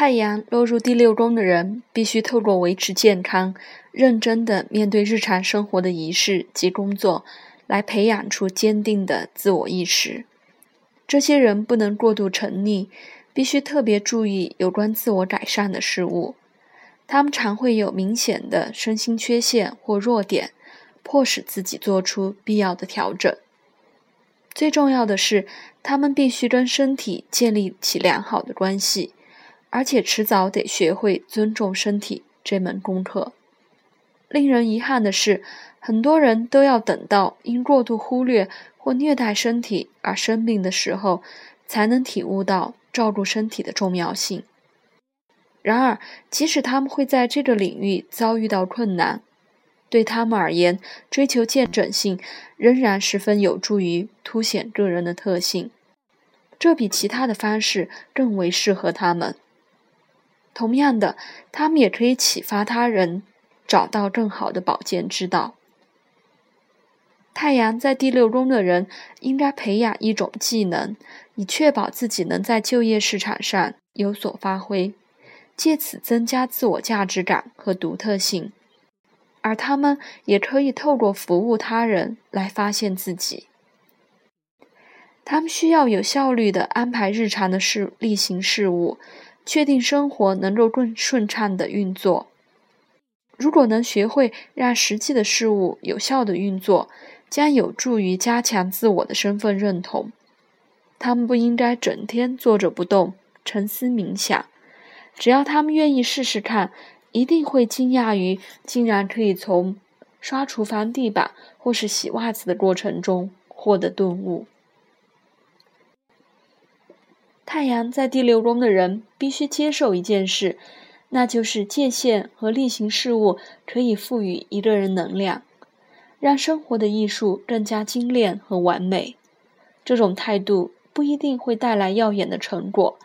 太阳落入第六宫的人，必须透过维持健康、认真的面对日常生活的仪式及工作，来培养出坚定的自我意识。这些人不能过度沉溺，必须特别注意有关自我改善的事物。他们常会有明显的身心缺陷或弱点，迫使自己做出必要的调整。最重要的是，他们必须跟身体建立起良好的关系。而且迟早得学会尊重身体这门功课。令人遗憾的是，很多人都要等到因过度忽略或虐待身体而生病的时候，才能体悟到照顾身体的重要性。然而，即使他们会在这个领域遭遇到困难，对他们而言，追求健整性仍然十分有助于凸显个人的特性。这比其他的方式更为适合他们。同样的，他们也可以启发他人找到更好的保健之道。太阳在第六宫的人应该培养一种技能，以确保自己能在就业市场上有所发挥，借此增加自我价值感和独特性。而他们也可以透过服务他人来发现自己。他们需要有效率地安排日常的事例行事务。确定生活能够更顺畅的运作。如果能学会让实际的事物有效的运作，将有助于加强自我的身份认同。他们不应该整天坐着不动，沉思冥想。只要他们愿意试试看，一定会惊讶于竟然可以从刷厨房地板或是洗袜子的过程中获得顿悟。太阳在第六宫的人必须接受一件事，那就是界限和例行事务可以赋予一个人能量，让生活的艺术更加精炼和完美。这种态度不一定会带来耀眼的成果，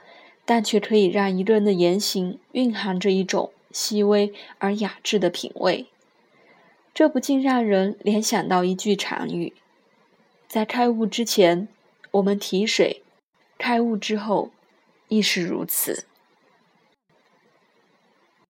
但却可以让一个人的言行蕴含着一种细微而雅致的品味。这不禁让人联想到一句禅语：在开悟之前，我们提水。开悟之后，亦是如此。